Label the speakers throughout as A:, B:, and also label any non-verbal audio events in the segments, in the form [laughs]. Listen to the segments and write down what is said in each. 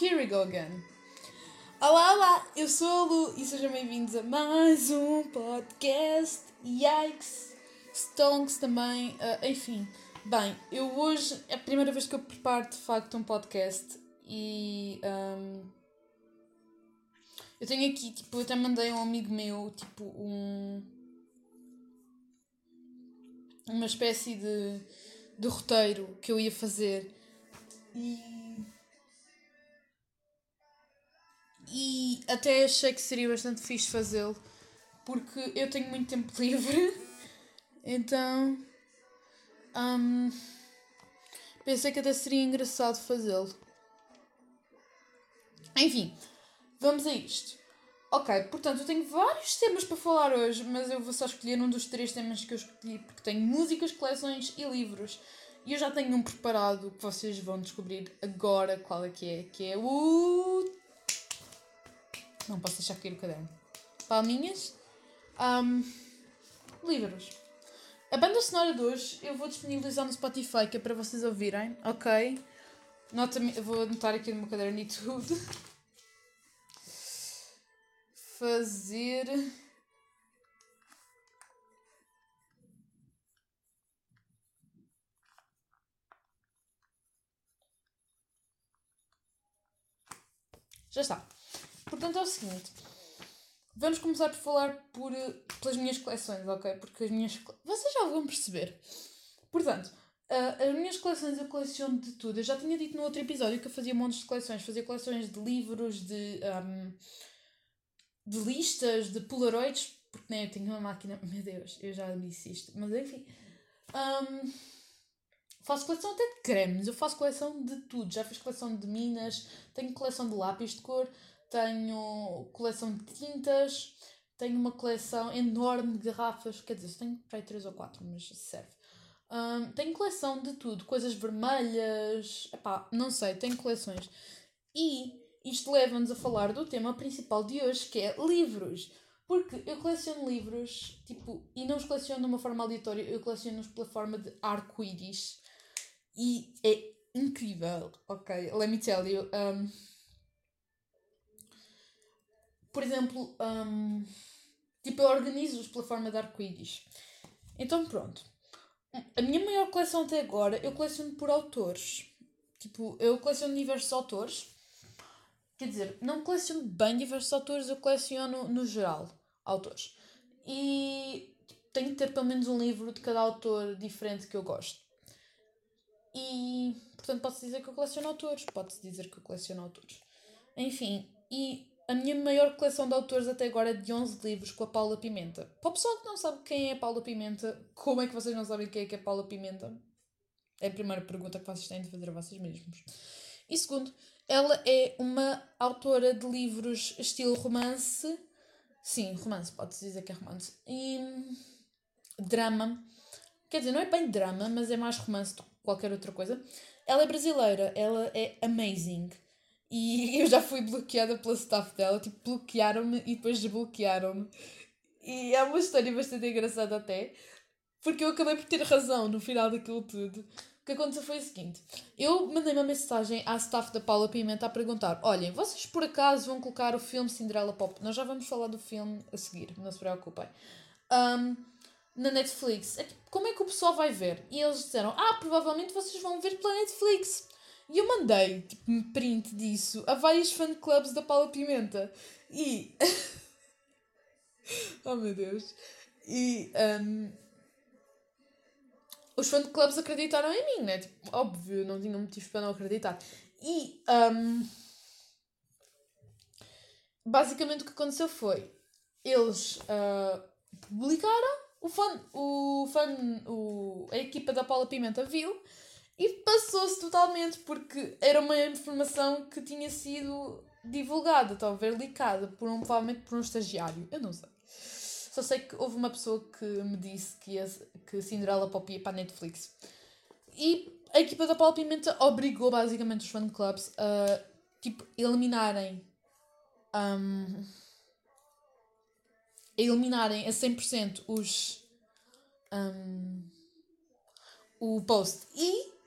A: here we go again. Olá, olá, eu sou a Lu e sejam bem-vindos a mais um podcast. Yikes! Stonks também, uh, enfim. Bem, eu hoje é a primeira vez que eu preparo de facto um podcast e. Um, eu tenho aqui, tipo, eu até mandei a um amigo meu, tipo, um. Uma espécie de, de roteiro que eu ia fazer. E. E até achei que seria bastante fixe fazê-lo, porque eu tenho muito tempo [laughs] livre, então. Um, pensei que até seria engraçado fazê-lo. Enfim, vamos a isto. Ok, portanto, eu tenho vários temas para falar hoje, mas eu vou só escolher um dos três temas que eu escolhi, porque tenho músicas, coleções e livros. E eu já tenho um preparado que vocês vão descobrir agora qual é que é, que é o... Não posso deixar cair o caderno. Palminhas. Um, livros. A banda sonora de hoje eu vou disponibilizar no Spotify, que é para vocês ouvirem, ok? Nota vou anotar aqui no meu caderno e tudo. Fazer. Já está. Portanto, é o seguinte. Vamos começar por falar por, pelas minhas coleções, ok? Porque as minhas. Vocês já vão perceber. Portanto, uh, as minhas coleções eu coleciono de tudo. Eu já tinha dito no outro episódio que eu fazia montes de coleções. Fazia coleções de livros, de. Um, de listas, de polaroids. Porque nem né, eu tenho uma máquina. [laughs] Meu Deus, eu já disse isto. Mas enfim. Um, faço coleção até de cremes. Eu faço coleção de tudo. Já fiz coleção de minas. Tenho coleção de lápis de cor tenho coleção de tintas, tenho uma coleção enorme de garrafas, quer dizer, tenho para aí 3 ou 4, mas serve. Um, tenho coleção de tudo, coisas vermelhas, epá, não sei, tenho coleções. E isto leva-nos a falar do tema principal de hoje, que é livros. Porque eu coleciono livros, tipo, e não os coleciono de uma forma aleatória, eu coleciono-os pela forma de arco-íris. E é incrível, ok? Let me tell you. Um, por exemplo, um, tipo, eu organizo-os pela forma de arco-íris. Então, pronto. A minha maior coleção até agora, eu coleciono por autores. Tipo, eu coleciono diversos autores. Quer dizer, não coleciono bem diversos autores, eu coleciono no geral autores. E tenho que ter pelo menos um livro de cada autor diferente que eu gosto. E, portanto, posso dizer que eu coleciono autores. Pode-se dizer que eu coleciono autores. Enfim, e a minha maior coleção de autores até agora é de 11 livros com a Paula Pimenta. Para o pessoal que não sabe quem é a Paula Pimenta, como é que vocês não sabem quem é que é a Paula Pimenta? É a primeira pergunta que vocês têm de fazer a vocês mesmos. E segundo, ela é uma autora de livros estilo romance. Sim, romance, pode-se dizer que é romance. E drama. Quer dizer, não é bem drama, mas é mais romance do que qualquer outra coisa. Ela é brasileira, ela é amazing. E [laughs] eu já fui bloqueada pela staff dela, tipo, bloquearam-me e depois desbloquearam-me. E é uma história bastante engraçada até, porque eu acabei por ter razão no final daquilo tudo. O que aconteceu foi o seguinte: eu mandei uma mensagem à staff da Paula Pimenta a perguntar: olhem, vocês por acaso vão colocar o filme Cinderella Pop? Nós já vamos falar do filme a seguir, não se preocupem. Um, na Netflix. É como é que o pessoal vai ver? E eles disseram: ah, provavelmente vocês vão ver pela Netflix. E eu mandei, tipo, um print disso a vários fan clubs da Paula Pimenta. E. [laughs] oh meu Deus. E. Um... Os fan clubs acreditaram em mim, né? Tipo, óbvio, não tinham motivos para não acreditar. E. Um... Basicamente o que aconteceu foi. Eles uh, publicaram, o fã, o fã, o, a equipa da Paula Pimenta viu e passou-se totalmente, porque era uma informação que tinha sido divulgada, talvez licada, por um, provavelmente por um estagiário. Eu não sei. Só sei que houve uma pessoa que me disse que, ia, que Cinderella Pop ia para a Netflix. E a equipa da Paula Pimenta obrigou basicamente os fan clubs a tipo, eliminarem. Um, a eliminarem a 100% os. Um, o post. E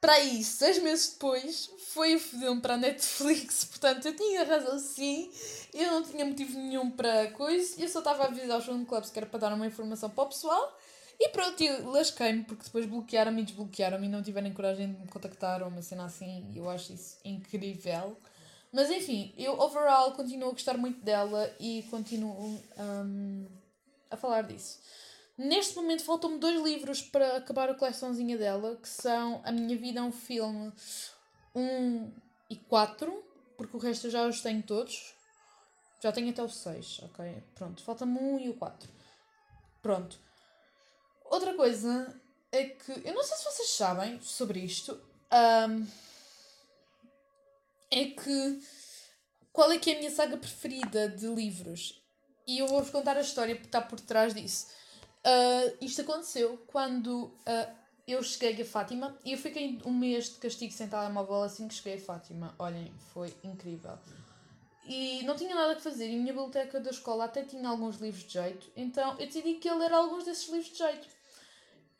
A: para aí, seis meses depois, foi o filme para a Netflix. [laughs] Portanto, eu tinha razão sim. Eu não tinha motivo nenhum para coisa. Eu só estava a avisar os fan clubs que era para dar uma informação para o pessoal. E pronto, lasquei-me porque depois bloquearam-me e desbloquearam-me e não tiverem coragem de me contactar ou uma cena assim. Eu acho isso incrível. Mas enfim, eu overall continuo a gostar muito dela e continuo um, a falar disso. Neste momento faltam-me dois livros para acabar a coleçãozinha dela, que são A Minha Vida é um Filme 1 e 4, porque o resto eu já os tenho todos. Já tenho até o 6, ok? Pronto, falta-me um e o 4. Pronto. Outra coisa é que, eu não sei se vocês sabem sobre isto, um, é que qual é que é a minha saga preferida de livros? E eu vou-vos contar a história que está por trás disso. Uh, isto aconteceu quando uh, eu cheguei a Fátima e eu fiquei um mês de castigo sem telemóvel assim que cheguei a Fátima. Olhem, foi incrível. E não tinha nada que fazer e a minha biblioteca da escola até tinha alguns livros de jeito, então eu decidi que ia ler alguns desses livros de jeito.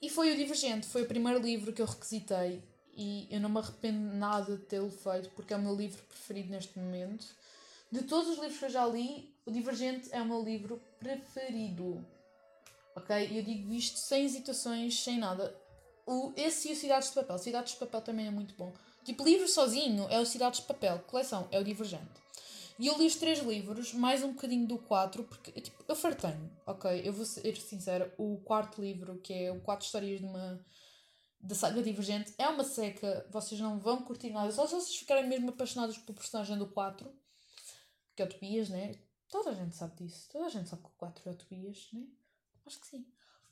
A: E foi o Divergente, foi o primeiro livro que eu requisitei e eu não me arrependo nada de tê-lo feito porque é o meu livro preferido neste momento. De todos os livros que eu já li, o Divergente é o meu livro preferido. Ok? Eu digo isto sem hesitações, sem nada. O, esse e o Cidades de Papel. Cidades de Papel também é muito bom. Tipo, livro sozinho é o Cidades de Papel. Coleção é o Divergente. E eu li os três livros, mais um bocadinho do quatro, porque tipo, eu fartei-me, ok? Eu vou ser sincera, o quarto livro, que é o Quatro Histórias de uma da saga Divergente, é uma seca, vocês não vão curtir nada, só se vocês ficarem mesmo apaixonados pelo personagem do 4, que é o Tobias, né? Toda a gente sabe disso, toda a gente sabe que o 4 é o Tobias, né? Acho que sim.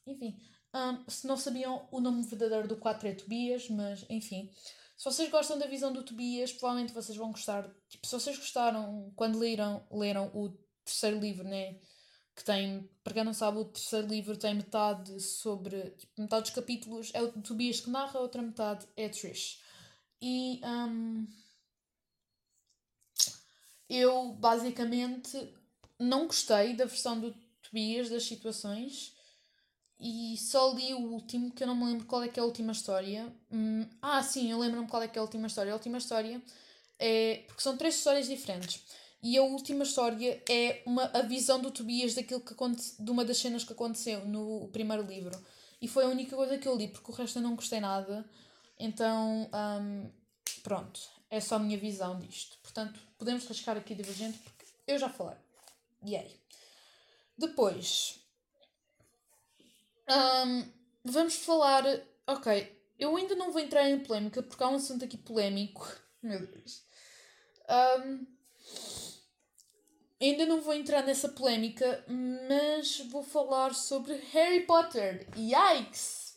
A: Enfim, um, se não sabiam, o nome verdadeiro do 4 é Tobias, mas enfim. Se vocês gostam da visão do Tobias, provavelmente vocês vão gostar. Tipo, se vocês gostaram quando leram, leram o terceiro livro, né? Que tem, para quem não sabe, o terceiro livro tem metade sobre. Tipo, metade dos capítulos é o Tobias que narra, a outra metade é Trish. E. Um, eu basicamente não gostei da versão do Tobias das situações e só li o último, que eu não me lembro qual é que é a última história. Hum, ah, sim, eu lembro-me qual é que é a última história. A última história é. Porque são três histórias diferentes. E a última história é uma, a visão do Tobias daquilo que aconte, de uma das cenas que aconteceu no primeiro livro. E foi a única coisa que eu li, porque o resto eu não gostei nada. Então, um, pronto, é só a minha visão disto. Portanto, podemos rascar aqui divergente, porque eu já falei. Yay. Depois, um, vamos falar. Ok, eu ainda não vou entrar em polémica porque há um assunto aqui polémico. [laughs] Meu Deus. Um, ainda não vou entrar nessa polémica, mas vou falar sobre Harry Potter. Yikes!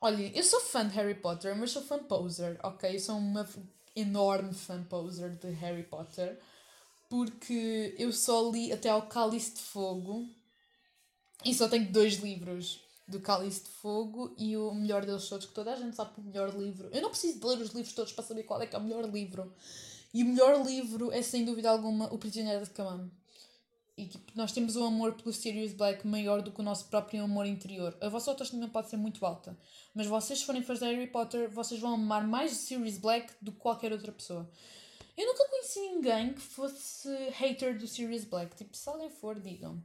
A: Olha, eu sou fã de Harry Potter, mas sou fã poser, ok? Eu sou uma enorme fã poser de Harry Potter porque eu só li até ao Cálice de Fogo e só tenho dois livros do Cálice de Fogo e o melhor deles todos, que toda a gente sabe o melhor livro. Eu não preciso de ler os livros todos para saber qual é que é o melhor livro. E o melhor livro é sem dúvida alguma O Prisioneiro de Camão. E tipo, nós temos um amor pelo Sirius Black maior do que o nosso próprio amor interior. A vossa autoestima pode ser muito alta, mas vocês, forem de Harry Potter, vocês vão amar mais Sirius Black do que qualquer outra pessoa. Eu nunca conheci ninguém que fosse hater do Sirius Black. Tipo, se alguém for, digam.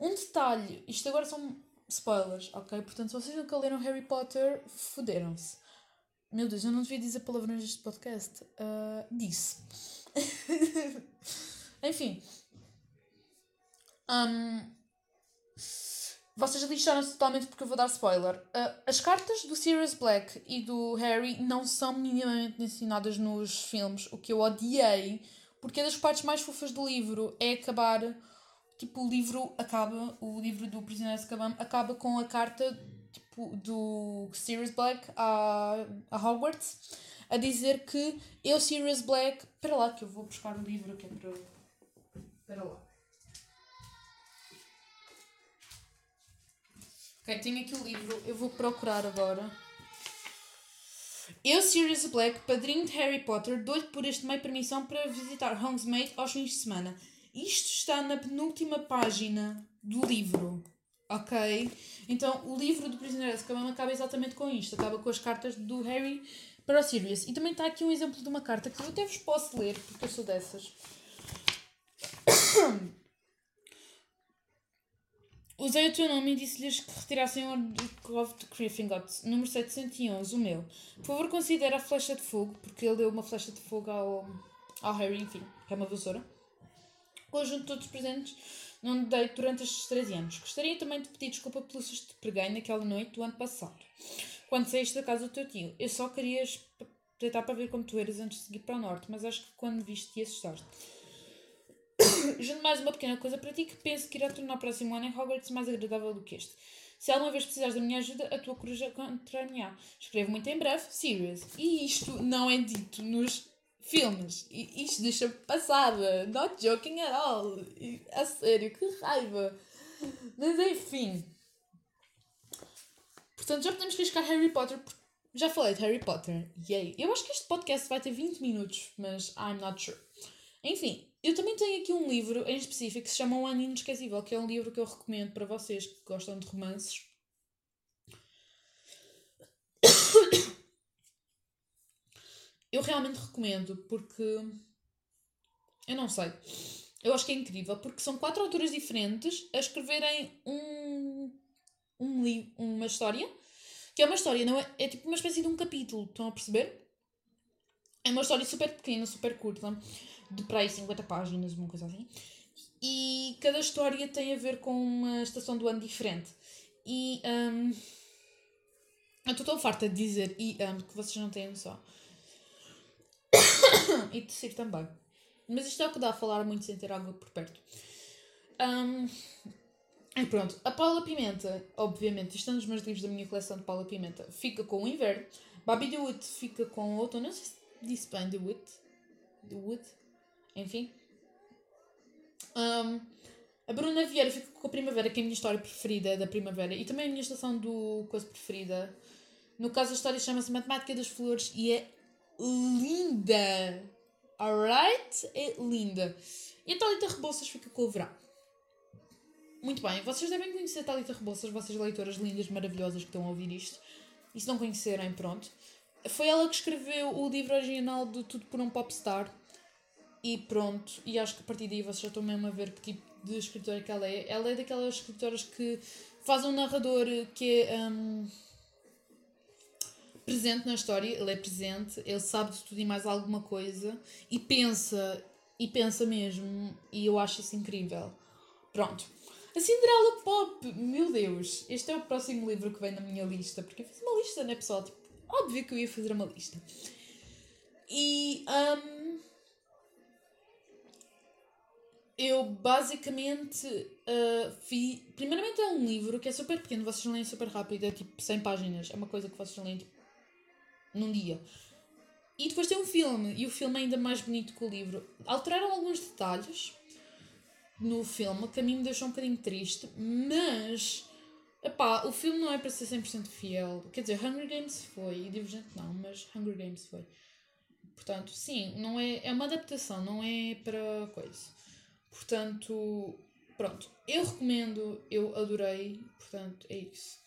A: Um detalhe, isto agora são spoilers, ok? Portanto, se vocês nunca leram Harry Potter, foderam-se. Meu Deus, eu não devia dizer palavrões neste podcast. Uh, disse. [laughs] Enfim. Um, vocês lixaram-se totalmente porque eu vou dar spoiler. Uh, as cartas do Sirius Black e do Harry não são minimamente ensinadas nos filmes, o que eu odiei, porque é das partes mais fofas do livro é acabar tipo, o livro acaba, o livro do Prisioneiro de Azkaban acaba com a carta tipo, do Sirius Black a, a Hogwarts a dizer que eu, Sirius Black. Espera lá, que eu vou buscar o livro que é para. Espera lá. Ok, tenho aqui o livro, eu vou procurar agora. Eu, Sirius Black, padrinho de Harry Potter, dou-lhe por este meio permissão para visitar Hogsmeade aos fins de semana. Isto está na penúltima página do livro. Ok? Então, o livro do Prisioneiro de Azkaban acaba exatamente com isto. Acaba com as cartas do Harry para o Sirius. E também está aqui um exemplo de uma carta que eu até vos posso ler, porque eu sou dessas. [coughs] Usei o teu nome e disse-lhes que retirassem o Duke de Gryffindor, número 711, o meu. Por favor, considere a flecha de fogo, porque ele deu uma flecha de fogo ao, ao Harry, enfim, que é uma vassoura. Conjunto de todos os presentes não dei durante estes 13 anos. Gostaria também de pedir desculpa pelo susto que preguei naquela noite do ano passado, quando saíste da casa do teu tio. Eu só queria tentar para ver como tu eras antes de seguir para o norte, mas acho que quando viste te assustaste. [coughs] Junto mais uma pequena coisa para ti que penso que irá tornar o próximo ano em Hogwarts mais agradável do que este. Se alguma vez precisares da minha ajuda, a tua coruja contra-me-á. Escrevo muito em breve, serious. E isto não é dito nos filmes. E isto deixa passada. Not joking at all. E, a sério, que raiva. Mas enfim. Portanto, já podemos riscar Harry Potter. Já falei de Harry Potter. Yay. Eu acho que este podcast vai ter 20 minutos, mas I'm not sure. Enfim, eu também tenho aqui um livro em específico que se chama O Ano Inesquecível, que é um livro que eu recomendo para vocês que gostam de romances. Eu realmente recomendo porque. Eu não sei. Eu acho que é incrível porque são quatro autores diferentes a escreverem um, um uma história que é uma história, não é, é tipo uma espécie de um capítulo, estão a perceber? É uma história super pequena, super curta, de para aí 50 páginas, uma coisa assim. E cada história tem a ver com uma estação do ano diferente. E um, eu estou tão farta de dizer e um, que vocês não têm noção [coughs] e tecer também. Mas isto é o que dá a falar muito sem ter água por perto. Um, e pronto, a Paula Pimenta, obviamente, estão nos meus livros da minha coleção de Paula Pimenta, fica com o inverno. The Wood fica com o outono. Não sei se disse bem The Wood. Enfim. Um, a Bruna Vieira fica com a Primavera, que é a minha história preferida da Primavera. E também a minha estação do coisa preferida. No caso, a história chama-se Matemática das Flores e é linda. Alright? É linda. E a Thalita Rebouças fica com o verão. Muito bem, vocês devem conhecer a Thalita Rebouças, vocês leitoras lindas, maravilhosas que estão a ouvir isto. E se não conhecerem, pronto. Foi ela que escreveu o livro original de Tudo por um Popstar. E pronto, e acho que a partir daí vocês já estão mesmo a ver que tipo de escritora que ela é. Ela é daquelas escritoras que faz um narrador que é. Um, presente na história, ele é presente, ele sabe de tudo e mais alguma coisa e pensa, e pensa mesmo, e eu acho isso incrível. Pronto. A Cinderela Pop, meu Deus, este é o próximo livro que vem na minha lista, porque eu fiz uma lista, né pessoal? Tipo, óbvio que eu ia fazer uma lista. E um, eu basicamente uh, vi. Primeiramente é um livro que é super pequeno, vocês leem super rápido, é tipo 100 páginas, é uma coisa que vocês leem tipo num dia. E depois tem um filme, e o filme é ainda mais bonito que o livro. Alteraram alguns detalhes no filme, que a mim me deixou um bocadinho triste, mas. Epá, o filme não é para ser 100% fiel. Quer dizer, Hunger Games foi, e Divergente não, mas Hunger Games foi. Portanto, sim, não é, é uma adaptação, não é para coisa. Portanto, pronto. Eu recomendo, eu adorei, portanto, é isso.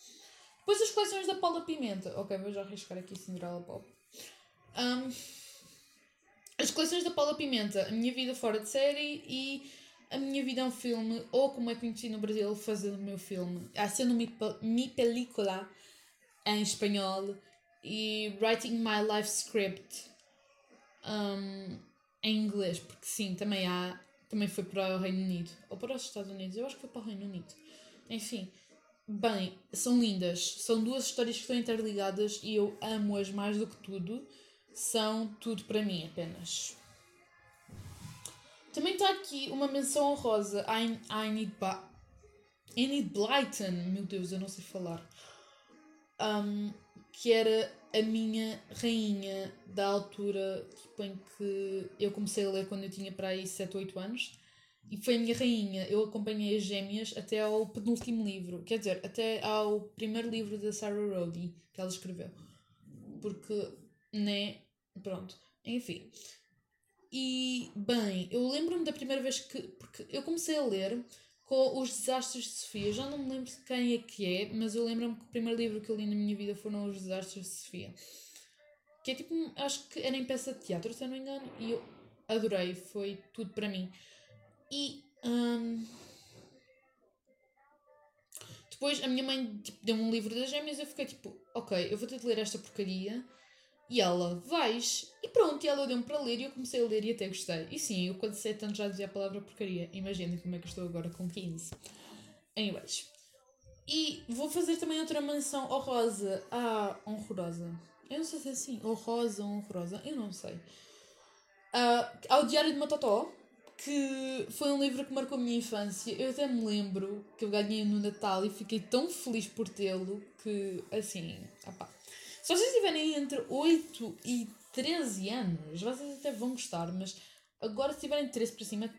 A: Depois as coleções da Paula Pimenta. Ok, vou já arriscar aqui Cinderela Pop. Um, as coleções da Paula Pimenta, A Minha Vida Fora de Série e A Minha Vida é um Filme, ou como é conhecido no Brasil, Fazer o Meu Filme. Haciendo mi, mi Película em espanhol e Writing My Life Script um, em inglês, porque sim, também há, também foi para o Reino Unido, ou para os Estados Unidos, eu acho que foi para o Reino Unido. Enfim, Bem, são lindas. São duas histórias que estão interligadas e eu amo-as mais do que tudo. São tudo para mim apenas. Também está aqui uma menção honrosa a Enid, ba Enid Blyton. Meu Deus, eu não sei falar. Um, que era a minha rainha da altura tipo, em que eu comecei a ler quando eu tinha para aí 7 ou 8 anos e foi a minha rainha. Eu acompanhei as gêmeas até ao penúltimo livro, quer dizer, até ao primeiro livro da Sarah Rowdy que ela escreveu. Porque, né? Pronto, enfim. E, bem, eu lembro-me da primeira vez que. Porque eu comecei a ler com Os Desastres de Sofia. Já não me lembro de quem é que é, mas eu lembro-me que o primeiro livro que eu li na minha vida foram Os Desastres de Sofia. que é tipo, acho que era em peça de teatro, se eu não me engano, e eu adorei, foi tudo para mim. E hum, depois a minha mãe tipo, deu-me um livro das gêmeas e eu fiquei tipo, ok, eu vou ter de ler esta porcaria. E ela, vais. E pronto, e ela deu-me para ler e eu comecei a ler e até gostei. E sim, eu quando sei tanto já dizia a palavra porcaria. Imaginem como é que eu estou agora com 15. Anyways. E vou fazer também outra menção honrosa. Ah, honrosa. Eu não sei se é assim. Honrosa ou honrosa. Eu não sei. Uh, ao Diário de Matotó, que foi um livro que marcou a minha infância. Eu até me lembro que eu ganhei no Natal e fiquei tão feliz por tê-lo que, assim, opá. Se vocês tiverem entre 8 e 13 anos, vocês até vão gostar, mas agora se tiverem 13 para cima,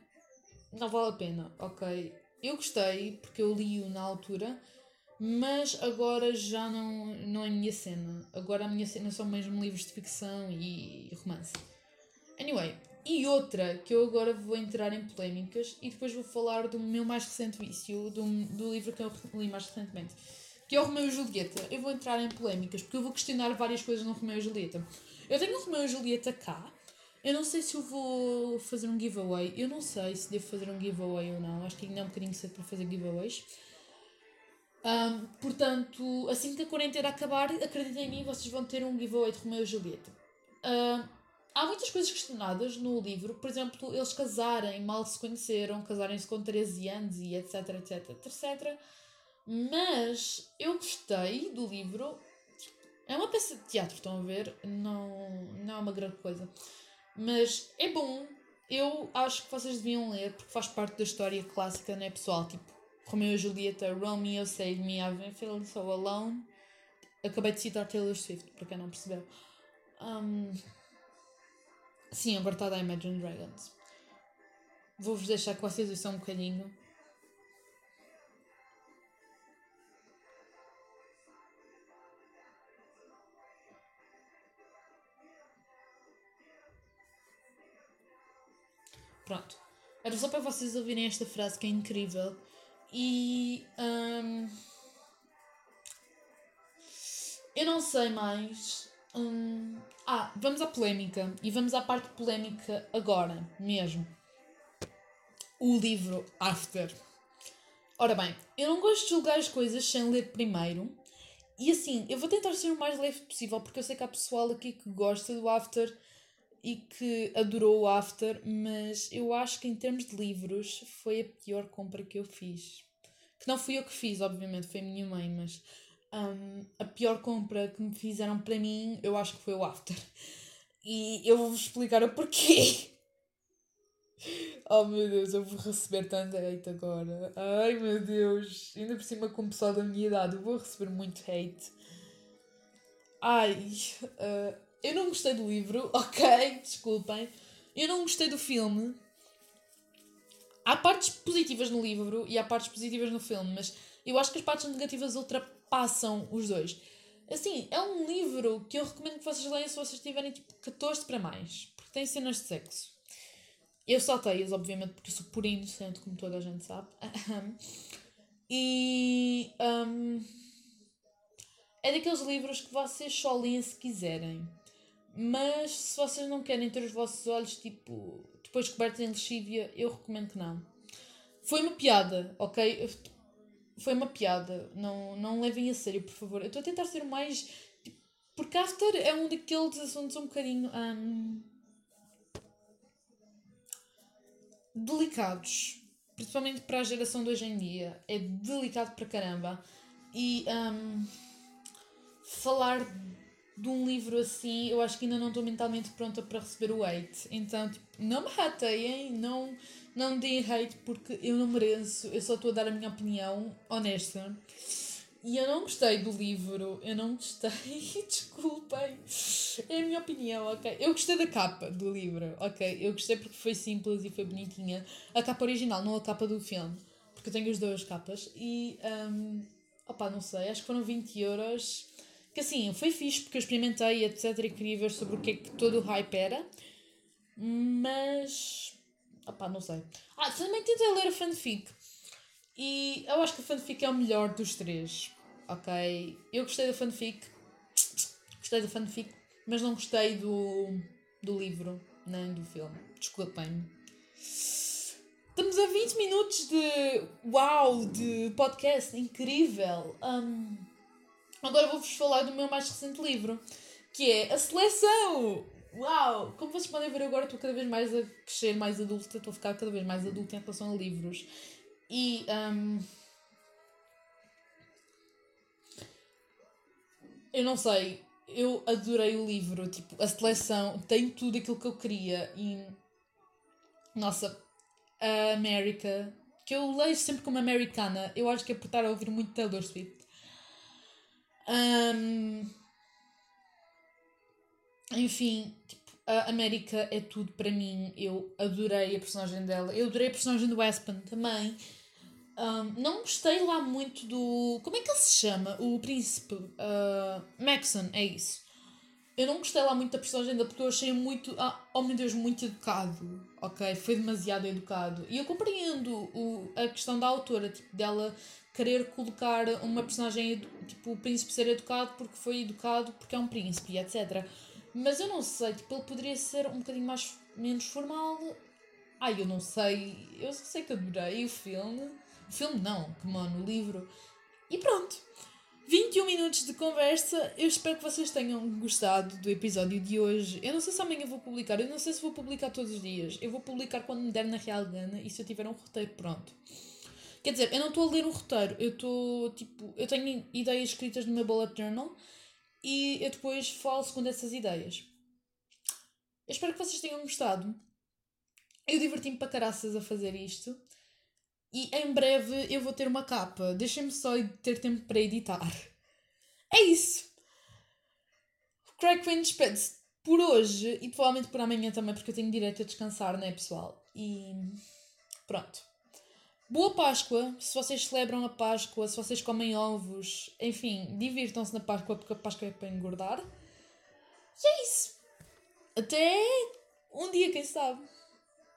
A: não vale a pena, ok? Eu gostei porque eu li-o na altura, mas agora já não, não é a minha cena. Agora a minha cena são mesmo livros de ficção e romance. Anyway, e outra que eu agora vou entrar em polémicas e depois vou falar do meu mais recente vício, do, do livro que eu li mais recentemente, que é o Romeu e Julieta. Eu vou entrar em polémicas porque eu vou questionar várias coisas no Romeu e Julieta. Eu tenho o Romeu e Julieta cá. Eu não sei se eu vou fazer um giveaway. Eu não sei se devo fazer um giveaway ou não. Acho que ainda é um bocadinho cedo para fazer giveaways. Um, portanto, assim que a quarentena acabar, acreditem em mim, vocês vão ter um giveaway de Romeu e Julieta. Um, há muitas coisas questionadas no livro, por exemplo, eles casarem, mal se conheceram, casarem-se com 13 anos e etc, etc, etc. Mas eu gostei do livro. É uma peça de teatro, estão a ver? Não, não é uma grande coisa. Mas é bom. Eu acho que vocês deviam ler, porque faz parte da história clássica, né, pessoal? Tipo, Romeo e Julieta, Romeo saved me, I've been so alone. Acabei de citar Taylor Swift, para quem não percebeu. Um, sim, agora está da Imagine Dragons. Vou-vos deixar que vocês ouçam um bocadinho. Pronto. Era só para vocês ouvirem esta frase que é incrível. E. Um, eu não sei mais. Um, ah, vamos à polémica. E vamos à parte polémica agora, mesmo. O livro After. Ora bem, eu não gosto de julgar as coisas sem ler primeiro. E assim, eu vou tentar ser o mais leve possível, porque eu sei que há pessoal aqui que gosta do After e que adorou o After, mas eu acho que em termos de livros foi a pior compra que eu fiz. Que não fui eu que fiz, obviamente, foi a minha mãe, mas um, a pior compra que me fizeram para mim, eu acho que foi o After. E eu vou-vos explicar o porquê. [laughs] Oh meu Deus, eu vou receber tanta hate agora. Ai meu Deus, ainda por cima com o pessoal da minha idade, eu vou receber muito hate. Ai, uh, eu não gostei do livro, [laughs] ok, desculpem. Eu não gostei do filme. Há partes positivas no livro e há partes positivas no filme, mas eu acho que as partes negativas ultrapassam os dois. Assim, é um livro que eu recomendo que vocês leiam se vocês tiverem tipo 14 para mais, porque tem cenas de sexo. Eu saltei-as, obviamente, porque sou por inocente, como toda a gente sabe. e. Um, é daqueles livros que vocês só leem se quiserem. Mas se vocês não querem ter os vossos olhos, tipo, depois cobertos em lexívia, eu recomendo que não. Foi uma piada, ok? Foi uma piada. Não, não levem a sério, por favor. Eu estou a tentar ser mais. Tipo, porque After é um daqueles assuntos um bocadinho. Um, delicados. Principalmente para a geração de hoje em dia. É delicado para caramba. E. Um, falar de um livro assim, eu acho que ainda não estou mentalmente pronta para receber o hate. Então, tipo, não me hateiem, não, não deem hate porque eu não mereço, eu só estou a dar a minha opinião honesta. E eu não gostei do livro, eu não gostei, [laughs] desculpem, é a minha opinião, ok? Eu gostei da capa do livro, ok? Eu gostei porque foi simples e foi bonitinha. A capa original, não a capa do filme, porque eu tenho as duas capas. E, um, opá, não sei, acho que foram 20 euros que assim, foi fixe porque eu experimentei, etc. E queria ver sobre o que é que todo o hype era. Mas. Opá, não sei. Ah, também tentei ler a fanfic. E eu acho que a fanfic é o melhor dos três. Ok? Eu gostei da fanfic. Gostei da fanfic. mas não gostei do, do livro, nem do filme. Desculpem-me. Estamos a 20 minutos de uau, de podcast, incrível. Um, agora vou-vos falar do meu mais recente livro, que é A Seleção! Uau! Como vocês podem ver agora, estou cada vez mais a crescer, mais adulta, estou a ficar cada vez mais adulta em relação a livros. E. Um, eu não sei, eu adorei o livro, tipo, a seleção tem tudo aquilo que eu queria e. Nossa, a América, que eu leio sempre como americana, eu acho que é por estar a ouvir muito Taylor Swift. Um, enfim, tipo, a América é tudo para mim. Eu adorei a personagem dela. Eu adorei a personagem do Aspen também. Um, não gostei lá muito do. Como é que ele se chama? O príncipe. Uh, Maxon, é isso. Eu não gostei lá muito da personagem dele porque eu achei muito. Ah, oh meu Deus, muito educado. Ok? Foi demasiado educado. E eu compreendo o, a questão da autora, tipo, dela querer colocar uma personagem, tipo, o príncipe ser educado porque foi educado porque é um príncipe, etc. Mas eu não sei, tipo, ele poderia ser um bocadinho mais, menos formal. Ai, eu não sei. Eu sei que adorei o filme. O filme não, mano, o livro. E pronto. 21 minutos de conversa. Eu espero que vocês tenham gostado do episódio de hoje. Eu não sei se amanhã vou publicar, eu não sei se vou publicar todos os dias. Eu vou publicar quando me der na real gana e se eu tiver um roteiro pronto. Quer dizer, eu não estou a ler um roteiro, eu estou tipo. Eu tenho ideias escritas no meu bullet journal e eu depois falo segundo essas ideias. Eu espero que vocês tenham gostado. Eu diverti-me para caraças a fazer isto. E em breve eu vou ter uma capa. Deixem-me só ter tempo para editar. É isso. Craig Quinn despede-se por hoje e provavelmente por amanhã também, porque eu tenho direito a descansar, né, pessoal? E pronto. Boa Páscoa, se vocês celebram a Páscoa, se vocês comem ovos, enfim, divirtam-se na Páscoa porque a Páscoa é para engordar. E é isso. Até um dia, quem sabe.